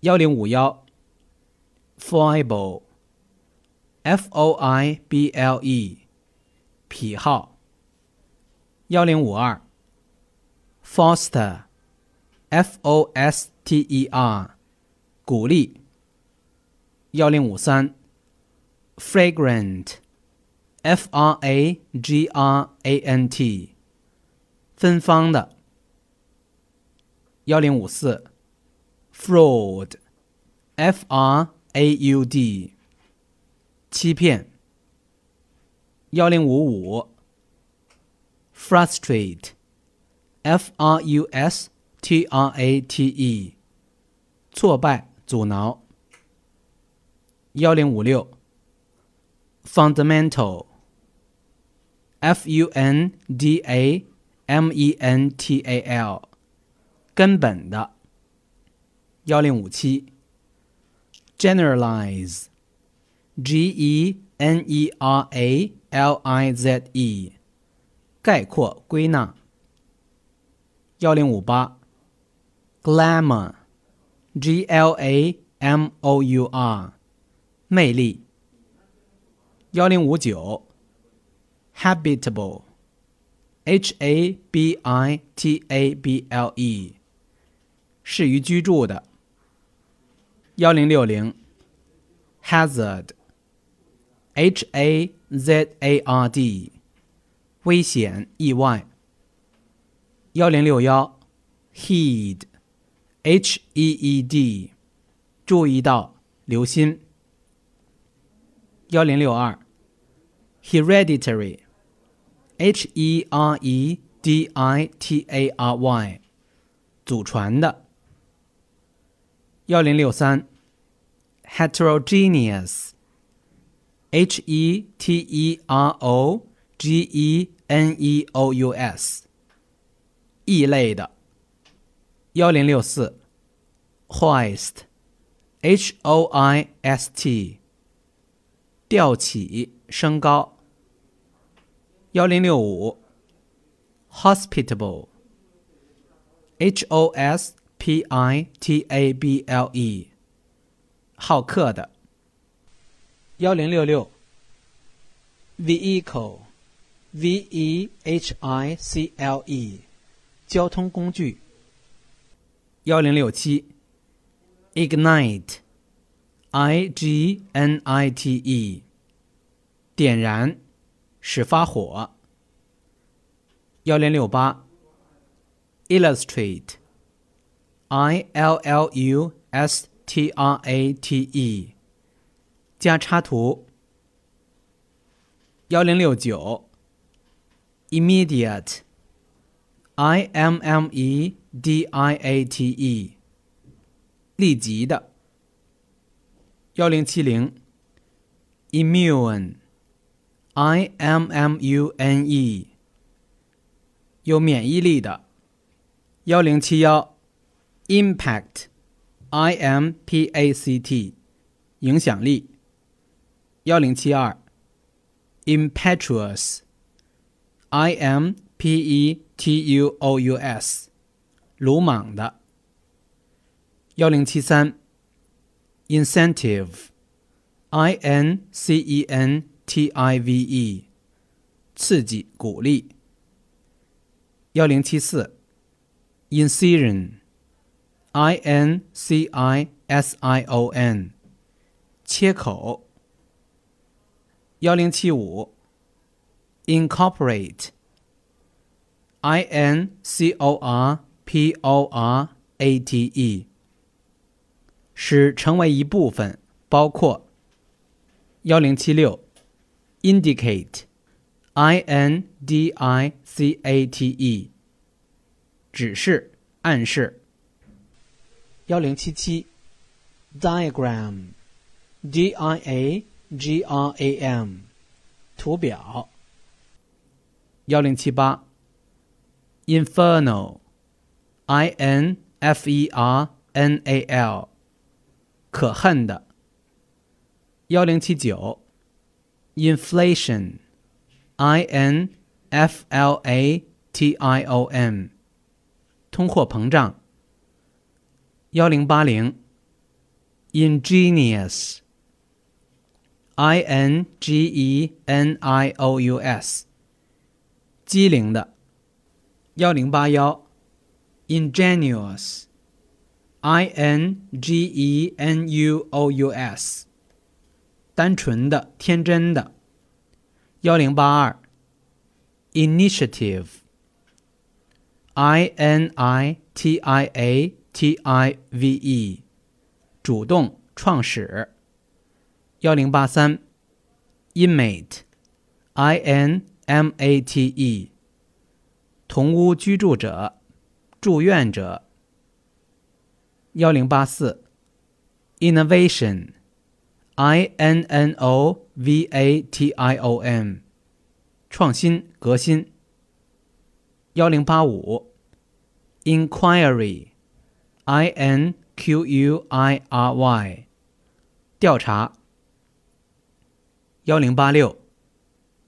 幺零五幺，foible，f o i b l e，癖好。幺零五二，foster，f o s t e r，鼓励。幺零五三，fragrant，f r a g r a n t，芬芳的。幺零五四。Fraud, f r a u d，欺骗。幺零五五，frustrate, f r u s t r a t e，挫败、阻挠。幺零五六，fundamental, f u n d a m e n t a l，根本的。幺零五七，generalize，G E N E R A L I Z E，概括归纳。幺零五八，glamour，G L A M O U R，魅力。幺零五九，habitable，H A B I T A B L E，适于居住的。 幺零六零，hazard，h a z a r d，危险、意外。幺零六幺，heed，h e e d，注意到、留心。幺零六二，hereditary，h e r e d i t a r y，祖传的。幺零六三 ，heterogeneous，h e t e r o g e n e o u s，异类的。幺零六四，hoist，h o i s t，吊起，升高。幺零六五，hospitable，h o s。P I T A B L E， 好客的。幺零六六，vehicle，V E H I C L E，交通工具。幺零六七，ignite，I G N I T E，点燃，使发火。幺零六八，illustrate。I L L U S T R A T E，加插图。幺零六九，immediate，I M M E D I A T E，立即的。幺零七零，immune，I M M U N E，有免疫力的。幺零七幺。Impact, I M P A C T，影响力。幺零七二，Impetuous, I M P E T U O U S，鲁莽的。幺零七三，Incentive, I N C E N T I V E，刺激、鼓励。幺零七四，Incision。I N C I S I O N，切口。幺零七五，incorporate，I N C O R P O R A T E，使成为一部分，包括。幺零七六，indicate，I N D I C A T E，指示、暗示。幺零七七，diagram，d i a g r a m，图表。幺零七八，infernal，i n f e r n a l，可恨的。幺零七九，inflation，i n f l a t i o n，通货膨胀。幺零八零 ingenious。i n g e n i o u s，机灵的。幺零八幺，ingenious，i n g e n u o u s，单纯的、天真的。幺零八二，initiative，i n i t i a t i v e，主动、创始。幺零八三，inmate，i n m a t e，同屋居住者、住院者。幺零八四，innovation，i n n o v a t i o n，创新、革新。幺零八五，inquiry i n q u i r y 调查。幺零八六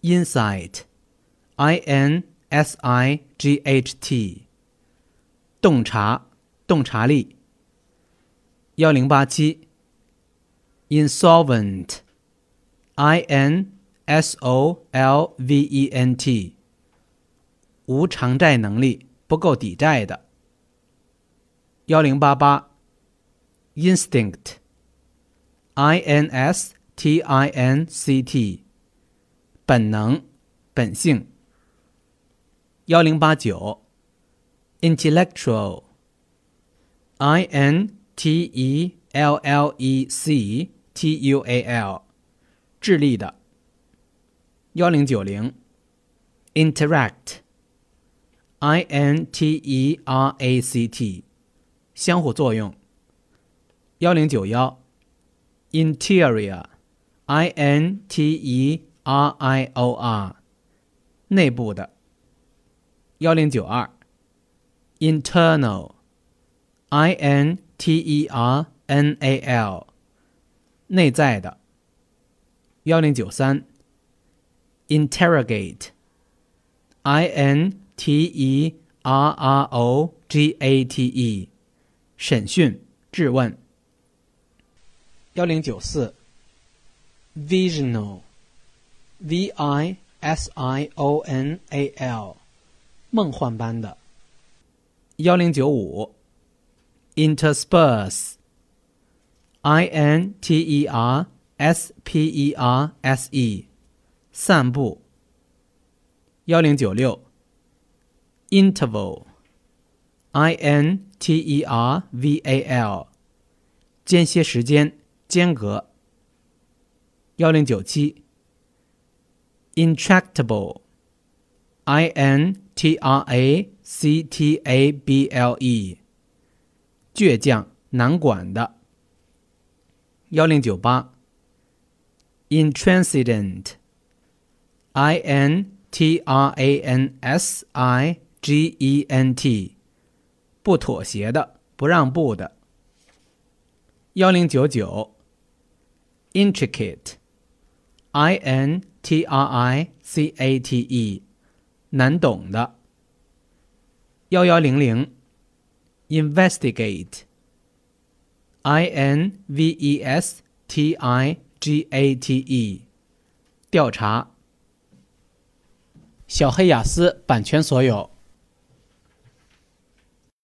，insight，i n s i g h t，洞察、洞察力。幺零八七，insolvent，i n s o l v e n t，无偿债能力，不够抵债的。幺零八八，instinct，i n s。T I N C T，本能、本性。幺零八九，intellectual，I N T E L L E C T U A L，智力的。幺零九零，interact，I N T E R A C T， 相互作用。幺零九幺，interior。I N T E R I O R，内部的。幺零九二，internal，I N T E R N A L，内在的。幺零九三，interrogate，I N T E R R O G A T E，审讯、质问。幺零九四。Visional, V-I-S-I-O-N-A-L，梦幻般的。幺零九五，Intersperse, I-N-T-E-R-S-P-E-R-S-E，散步。幺零九六，Interval, I-N-T-E-R-V-A-L，间歇时间，间隔。幺零九七，intractable，i n t r a c t a b l e，倔强难管的。幺零九八，intransigent，i n t r a n s i g e n t，不妥协的，不让步的。幺零九九，intricate。I N T R I C A T E，难懂的。幺幺零零，investigate，I N V E S T I G A T E，调查。小黑雅思版权所有。